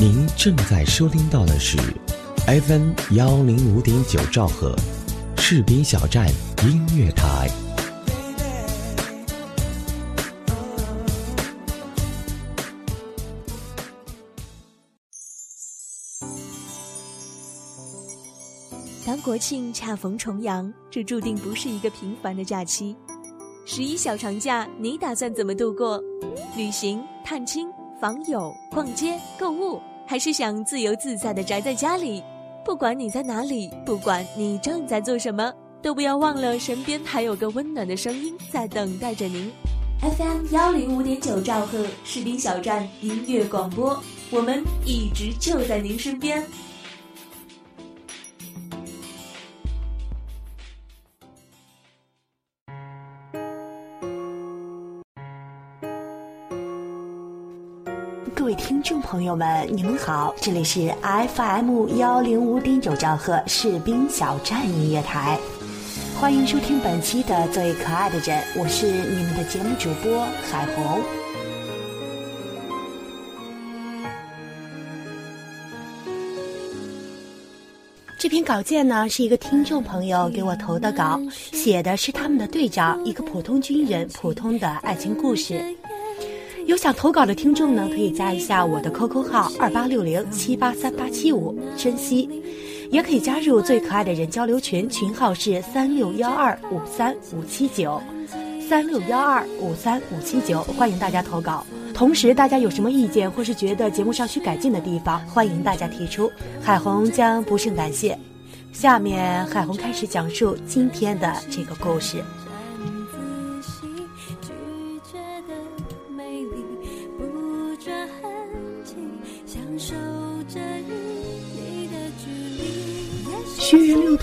您正在收听到的是 FM 幺零五点九兆赫，士兵小站音乐台。当国庆恰逢重阳，这注定不是一个平凡的假期。十一小长假，你打算怎么度过？旅行、探亲、访友、逛街、购物，还是想自由自在的宅在家里？不管你在哪里，不管你正在做什么，都不要忘了身边还有个温暖的声音在等待着您。FM 幺零五点九兆赫士兵小站音乐广播，我们一直就在您身边。各位听众朋友们，你们好，这里是 FM 幺零五点九兆赫士兵小站音乐台，欢迎收听本期的最可爱的人，我是你们的节目主播海红。这篇稿件呢，是一个听众朋友给我投的稿，写的是他们的队长，一个普通军人普通的爱情故事。有想投稿的听众呢，可以加一下我的 QQ 号二八六零七八三八七五，珍惜；也可以加入最可爱的人交流群，群号是三六幺二五三五七九，三六幺二五三五七九，欢迎大家投稿。同时，大家有什么意见或是觉得节目上需改进的地方，欢迎大家提出，海红将不胜感谢。下面，海红开始讲述今天的这个故事。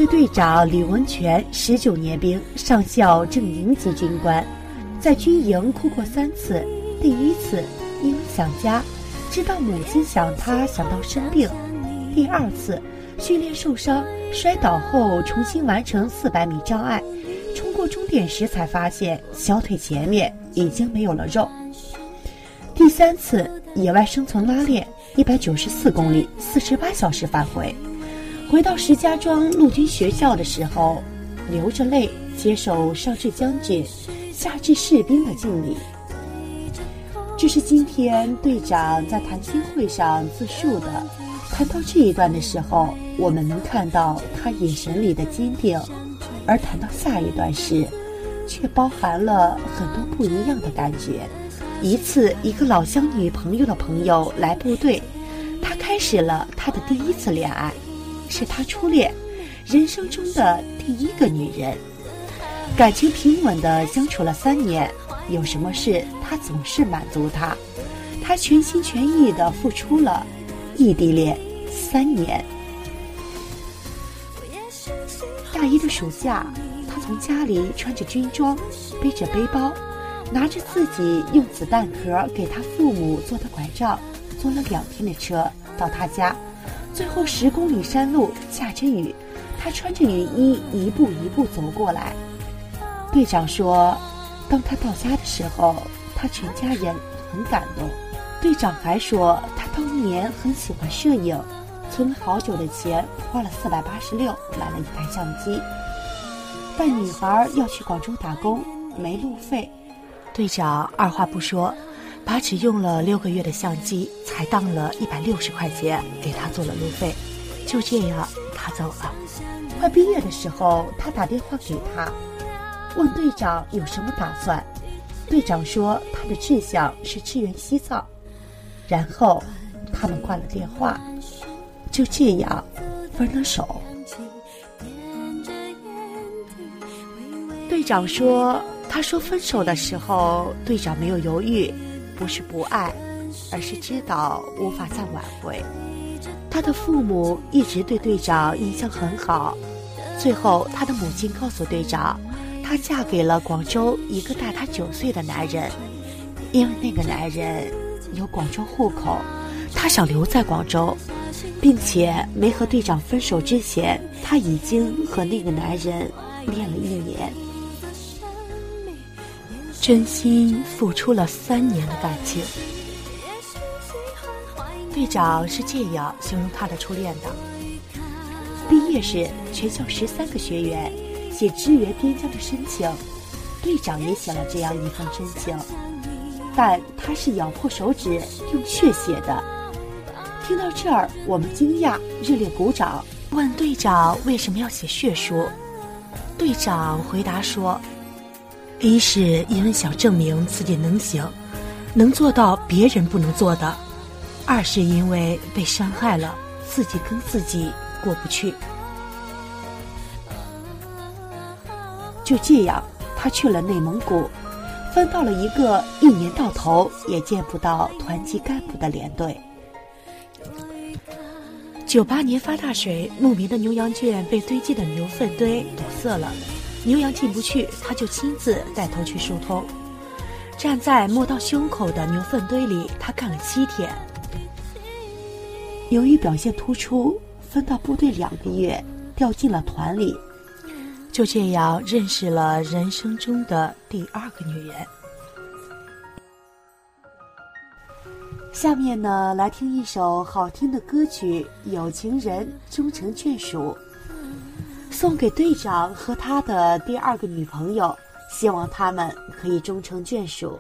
队长李文全，十九年兵，上校正营级军官，在军营哭过三次。第一次因为想家，直到母亲想他想到生病；第二次训练受伤，摔倒后重新完成四百米障碍，冲过终点时才发现小腿前面已经没有了肉；第三次野外生存拉练，一百九十四公里，四十八小时返回。回到石家庄陆军学校的时候，流着泪接受上至将军、下至士兵的敬礼。这是今天队长在谈心会上自述的。谈到这一段的时候，我们能看到他眼神里的坚定；而谈到下一段时，却包含了很多不一样的感觉。一次，一个老乡女朋友的朋友来部队，他开始了他的第一次恋爱。是他初恋，人生中的第一个女人，感情平稳的相处了三年，有什么事他总是满足她，他全心全意的付出了，异地恋三年。大一的暑假，他从家里穿着军装，背着背包，拿着自己用子弹壳给他父母做的拐杖，坐了两天的车到他家。最后十公里山路下着雨，他穿着雨衣一步一步走过来。队长说，当他到家的时候，他全家人很感动。队长还说，他当年很喜欢摄影，存了好久的钱，花了四百八十六买了一台相机。但女孩要去广州打工，没路费，队长二话不说。把只用了六个月的相机，才当了一百六十块钱给他做了路费，就这样他走了。快毕业的时候，他打电话给他，问队长有什么打算。队长说他的志向是支援西藏。然后他们挂了电话，就这样分了手。队长说，他说分手的时候，队长没有犹豫。不是不爱，而是知道无法再挽回。他的父母一直对队长印象很好。最后，他的母亲告诉队长，她嫁给了广州一个大她九岁的男人，因为那个男人有广州户口，她想留在广州，并且没和队长分手之前，她已经和那个男人恋了一年。真心付出了三年的感情，队长是这样形容他的初恋的：毕业时，全校十三个学员写支援边疆的申请，队长也写了这样一份申请，但他是咬破手指用血写的。听到这儿，我们惊讶，热烈鼓掌，问队长为什么要写血书。队长回答说：“一是因为想证明自己能行，能做到别人不能做的；二是因为被伤害了，自己跟自己过不去。”就这样，他去了内蒙古，分到了一个一年到头也见不到团级干部的连队。九八年发大水，牧民的牛羊圈被堆积的牛粪堆堵塞了，牛羊进不去，他就亲自带头去疏通。站在摸到胸口的牛粪堆里，他干了七天。由于表现突出，分到部队两个月，调进了团里。就这样认识了人生中的第二个女人。下面呢，来听一首好听的歌曲《有情人终成眷属》，送给队长和他的第二个女朋友，希望他们可以终成眷属。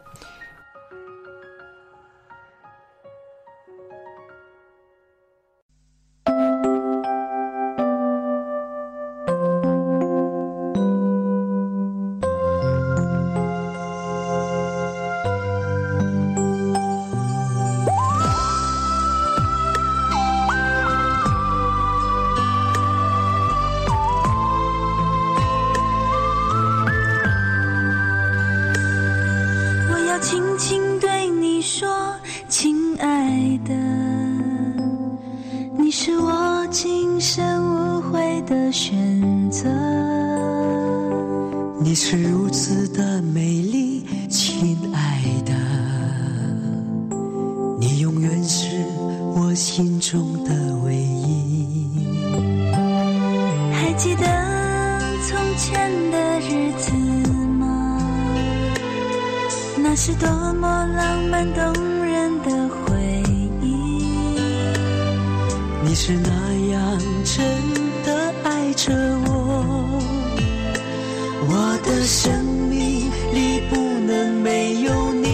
我的生命里不能没有你。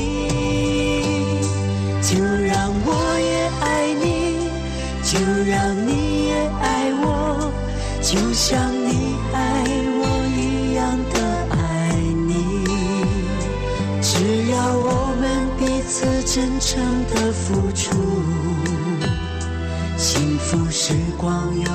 就让我也爱你，就让你也爱我，就像你爱我一样的爱你。只要我们彼此。真诚的付出，幸福时光永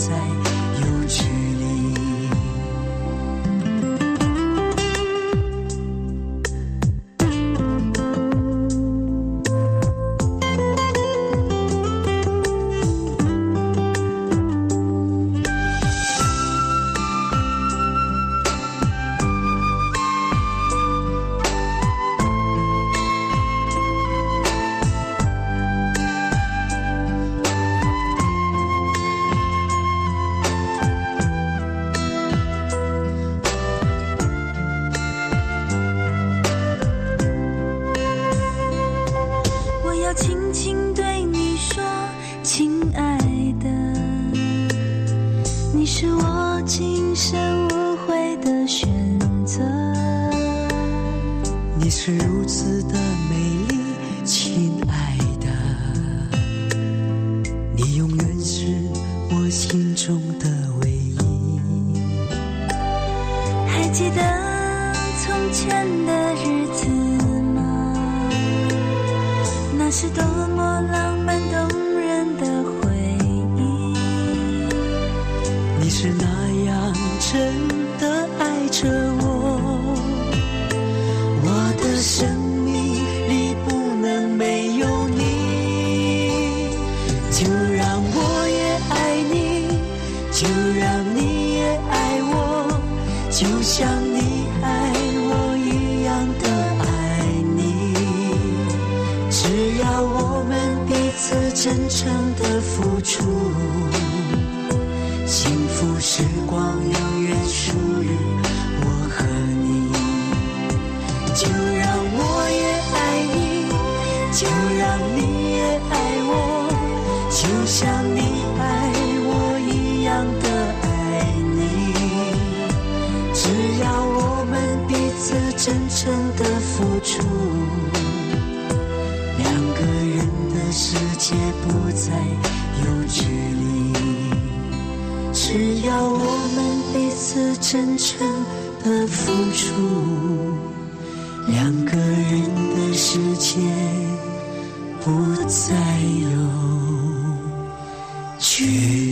在你是如此的美丽，亲爱的。的付出，幸福时光永远属于我和你。就让我也爱你，就让你也爱我，就像你爱我一样的爱你。只要我们彼此真诚的付出，两个人的世界不再有距离。只要我们彼此真诚的付出。两个人的世界不再有距离。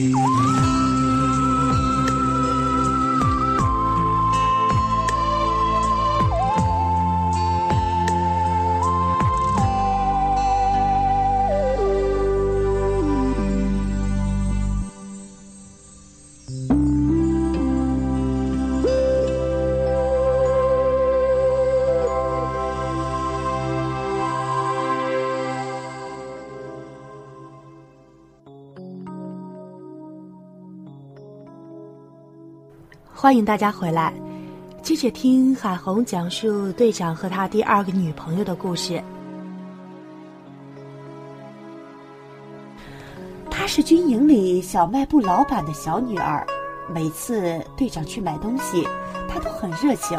欢迎大家回来，接着听海红讲述队长和他第二个女朋友的故事。她是军营里小卖部老板的小女儿，每次队长去买东西，她都很热情。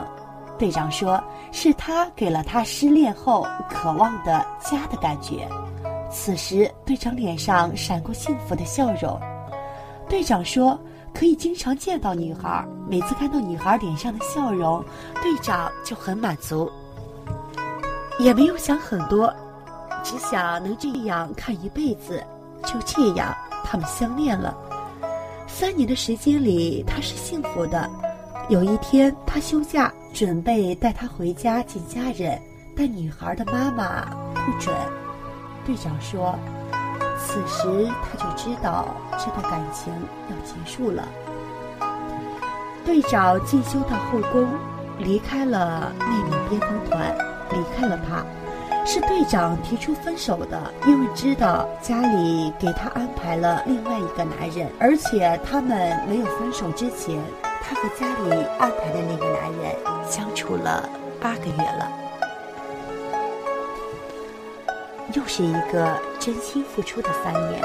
队长说，是她给了他失恋后渴望的家的感觉。此时，队长脸上闪过幸福的笑容。队长说。可以经常见到女孩，每次看到女孩脸上的笑容，队长就很满足。也没有想很多，只想能这样看一辈子。就这样，他们相恋了。三年的时间里，他是幸福的。有一天，他休假，准备带她回家见家人，但女孩的妈妈不准。队长说。此时他就知道这段感情要结束了。队长进修到后宫，离开了那名边防团，离开了他，是队长提出分手的，因为知道家里给他安排了另外一个男人，而且他们没有分手之前，他和家里安排的那个男人相处了八个月了。又是一个真心付出的三年。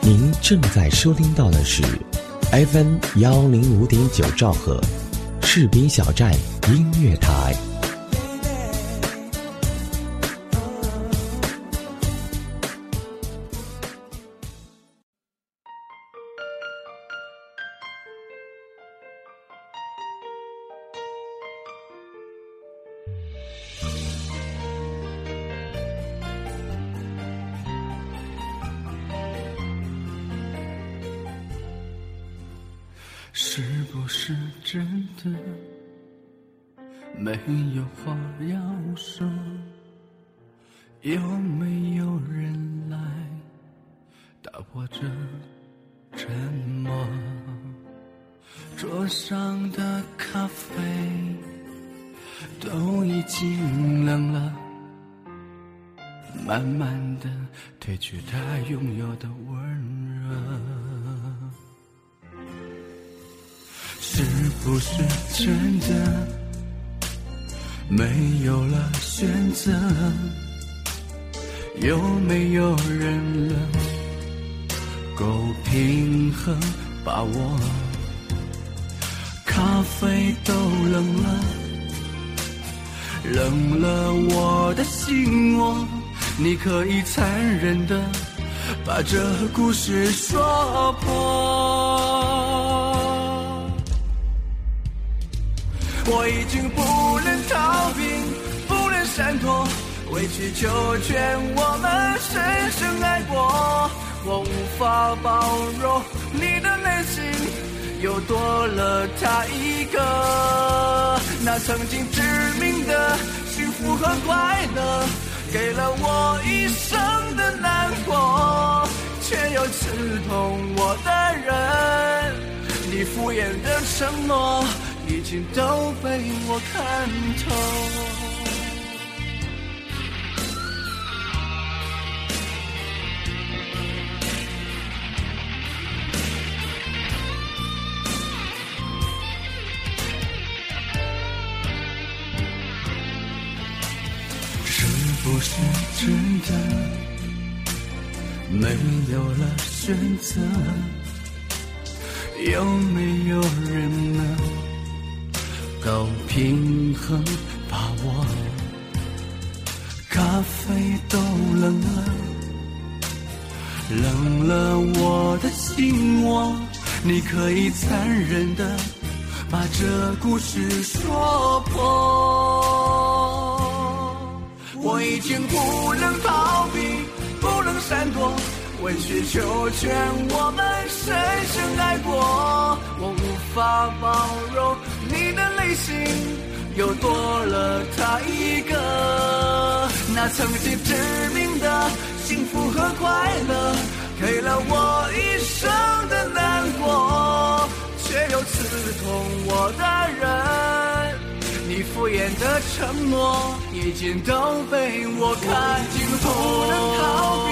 您正在收听到的是 FM 幺零五点九兆赫，士兵小站音乐台。不是真的没有话要说？有没有人来打破这沉默？桌上的咖啡都已经冷了，慢慢的褪去它拥有的温热。是不是真的没有了选择？有没有人能够平衡把握？咖啡都冷了，冷了我的心窝。你可以残忍的把这故事说破。我已经不能逃避，不能闪躲，委曲求全，我们深深爱过。我无法包容你。的内心，又多了他一个。那曾经致命的幸福和快乐，给了我一生的难过，却又刺痛我的人。你。敷衍的承诺，已经都被我看透。是不是真的没有了选择，有没有人平衡把握？咖啡都冷了，冷了我的心窝。你可以残忍的把这故事说破。我已经不能逃避，不能闪躲，委曲求全，我们深深爱过。我无法包容你的内心，又多了他一个。那曾经致命的幸福和快乐，给了我一生的难过，却又刺痛我的人。你敷衍的承诺，已经都被我看透。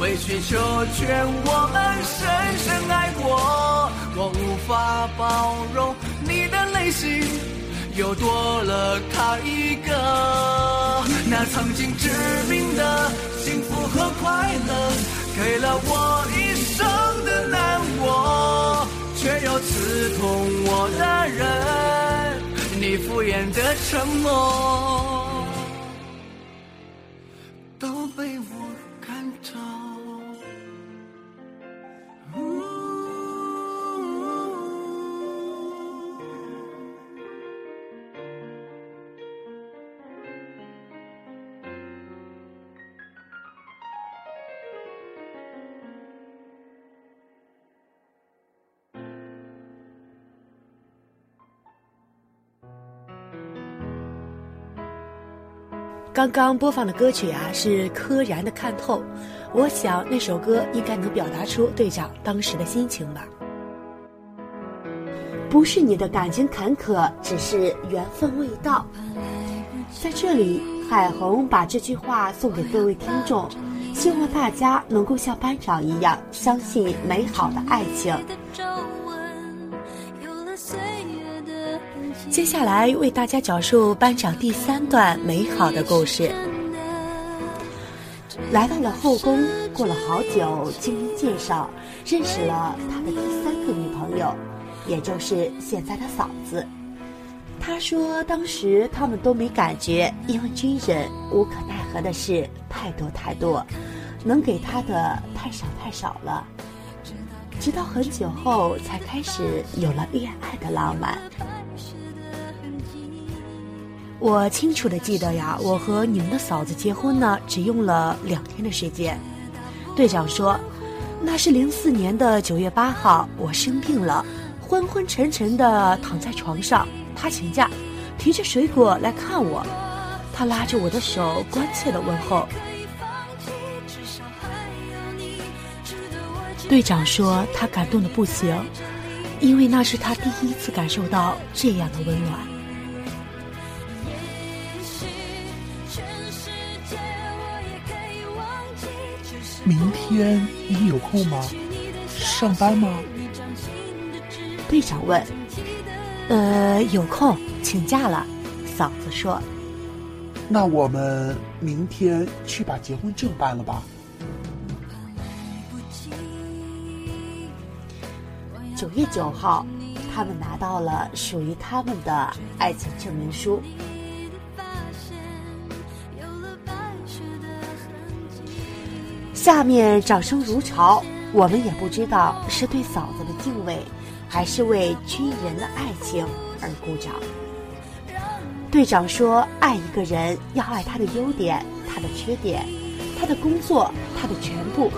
委曲求全，我们深深爱过。我无法包容你的内心，又多了他一个。那曾经致命的幸福和快乐，给了我一生的难过。却又刺痛我的人，你敷衍的承诺，刚刚播放的歌曲啊，是柯然的《看透》，我想那首歌应该能表达出队长当时的心情吧。不是你的感情坎坷，只是缘分未到。在这里，海红把这句话送给各位听众，希望大家能够像班长一样，相信美好的爱情。接下来为大家讲述班长第三段美好的故事。来到了后宫，过了好久，经人介绍认识了他的第三个女朋友，也就是现在的嫂子。他说，当时他们都没感觉，因为军人无可奈何的事太多太多，能给他的太少太少了。直到很久后，才开始有了恋爱的浪漫。我清楚的记得呀，我和你们的嫂子结婚呢，只用了两天的时间。队长说，那是零四年的九月八号，我生病了，昏昏沉沉的躺在床上，他请假，提着水果来看我，他拉着我的手，关切的问候。队长说，他感动的不行，因为那是他第一次感受到这样的温暖。明天你有空吗？上班吗？队长问。呃，有空，请假了。嫂子说。那我们明天去把结婚证办了吧。九月九号，他们拿到了属于他们的爱情证明书。下面掌声如潮，我们也不知道是对嫂子的敬畏，还是为军人的爱情而鼓掌。队长说：“爱一个人要爱他的优点，他的缺点，他的工作，他的全部。”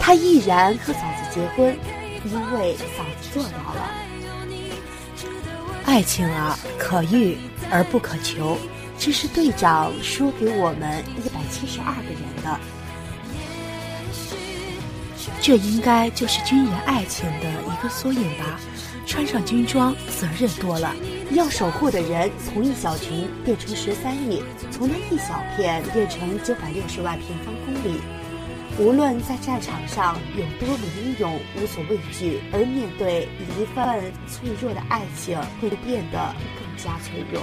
他毅然和嫂子结婚，因为嫂子做到了。爱情啊，可遇而不可求，这是队长说给我们一百七十二个人的。这应该就是军人爱情的一个缩影吧。穿上军装，责任多了，要守护的人从一小群变成十三亿，从那一小片变成九百六十万平方公里。无论在战场上有多么英勇、无所畏惧，而面对一份脆弱的爱情，会变得更加脆弱。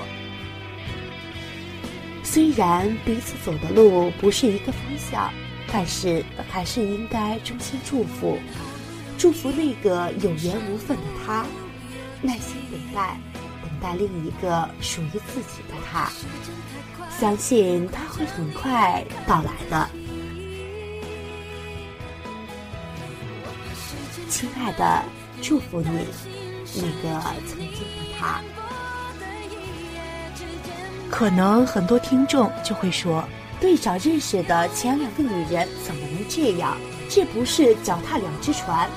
虽然彼此走的路不是一个方向，但是还是应该衷心祝福，祝福那个有缘无分的他，耐心等待，等待另一个属于自己的他，相信他会很快到来的。亲爱的，祝福你，那个曾经的他。可能很多听众就会说，队长认识的前两个女人怎么能这样？这不是脚踏两只船？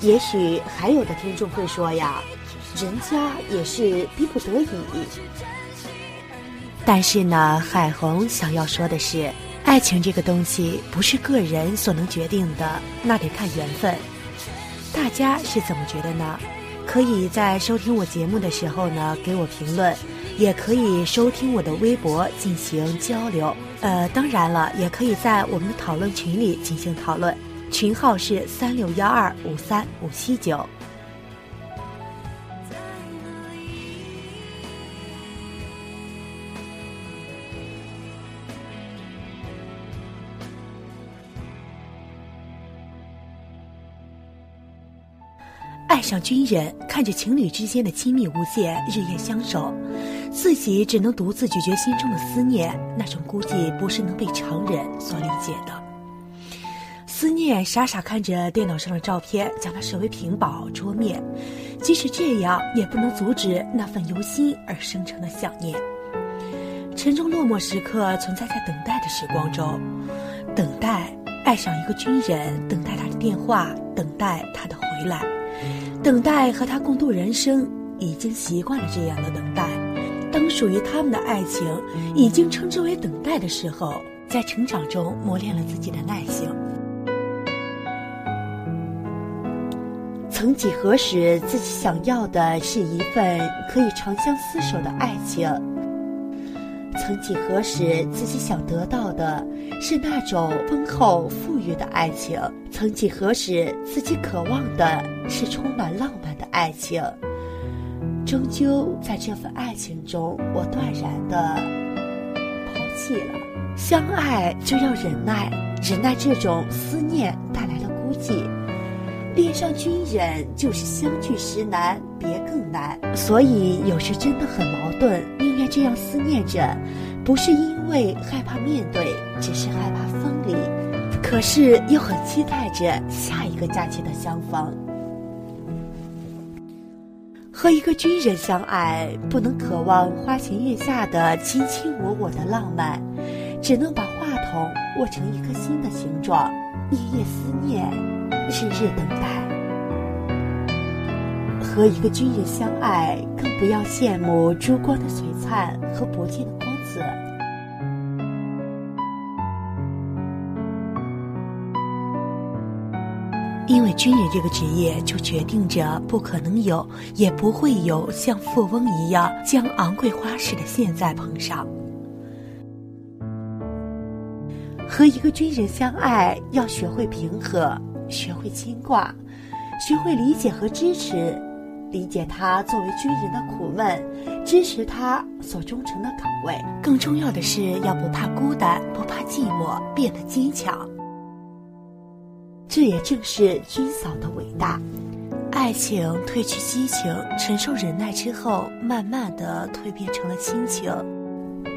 也许还有的听众会说呀，人家也是逼不得已。但是呢，海虹想要说的是。爱情这个东西不是个人所能决定的，那得看缘分。大家是怎么觉得呢？可以在收听我节目的时候呢给我评论，也可以收听我的微博进行交流。呃，当然了，也可以在我们的讨论群里进行讨论，群号是三六幺二五三五七九。爱上军人，看着情侣之间的亲密无间，日夜相守，自己只能独自咀嚼心中的思念，那种孤寂不是能被常人所理解的。思念傻傻看着电脑上的照片，将它设为屏保桌面，即使这样，也不能阻止那份由心而生成的想念。沉重落寞时刻，存在在等待的时光中，等待爱上一个军人，等待他的电话，等待他的回来。等待和他共度人生，已经习惯了这样的等待。当属于他们的爱情已经称之为等待的时候，在成长中磨练了自己的耐性。曾几何时，自己想要的是一份可以长相厮守的爱情。曾几何时，自己想得到的是那种丰厚富裕的爱情；曾几何时，自己渴望的是充满浪漫的爱情。终究在这份爱情中，我断然的抛弃了。相爱就要忍耐，忍耐这种思念带来的孤寂。恋上军人就是相聚时难，别更难。所以有时真的很矛盾。宁愿这样思念着，不是因为害怕面对，只是害怕分离。可是又很期待着下一个假期的相逢。和一个军人相爱，不能渴望花前月下的卿卿我我的浪漫，只能把话筒握成一颗心的形状，夜夜思念，日日等待。和一个军人相爱，更不要羡慕烛光的璀璨和铂金的光泽。因为军人这个职业，就决定着不可能有，也不会有像富翁一样将昂贵花式的现在捧上。和一个军人相爱，要学会平和，学会牵挂，学会理解和支持。理解他作为军人的苦闷，支持他所忠诚的岗位。更重要的是，要不怕孤单，不怕寂寞，变得坚强。这也正是军嫂的伟大。爱情褪去激情，承受忍耐之后，慢慢的蜕变成了亲情，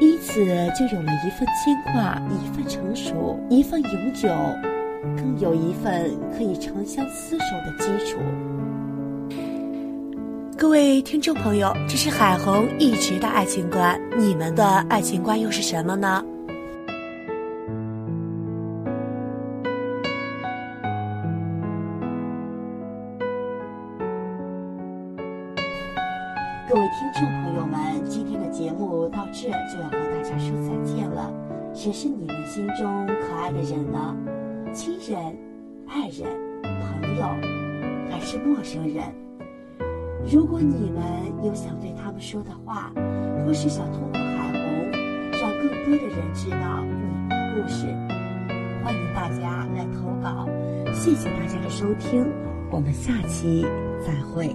因此就有了一份牵挂，一份成熟，一份永久，更有一份可以长相厮守的基础。各位听众朋友，这是海虹一直的爱情观，你们的爱情观又是什么呢？谁是你们心中可爱的人呢？亲人、爱人、朋友，还是陌生人？如果你们有想对他们说的话，或是想通过海虹让更多的人知道你们的故事，欢迎大家来投稿。谢谢大家的收听，我们下期再会。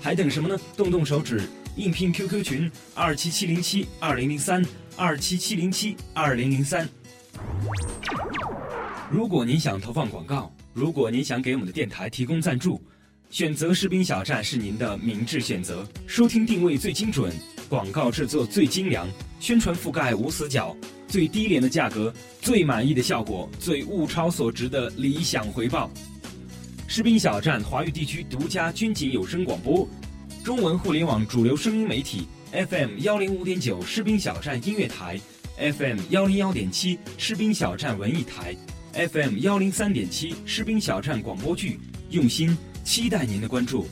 还等什么呢？动动手指。应聘 QQ 群二七七零七二零零三二七七零七二零零三。如果您想投放广告，如果您想给我们的电台提供赞助，选择士兵小站是您的明智选择。收听定位最精准，广告制作最精良，宣传覆盖无死角，最低廉的价格，最满意的效果，最物超所值的理想回报。士兵小站华语地区独家军警有声广播。中文互联网主流声音媒体 FM 幺零五点九士兵小站音乐台，FM 幺零幺点七士兵小站文艺台，FM 幺零三点七士兵小站广播剧，用心期待您的关注。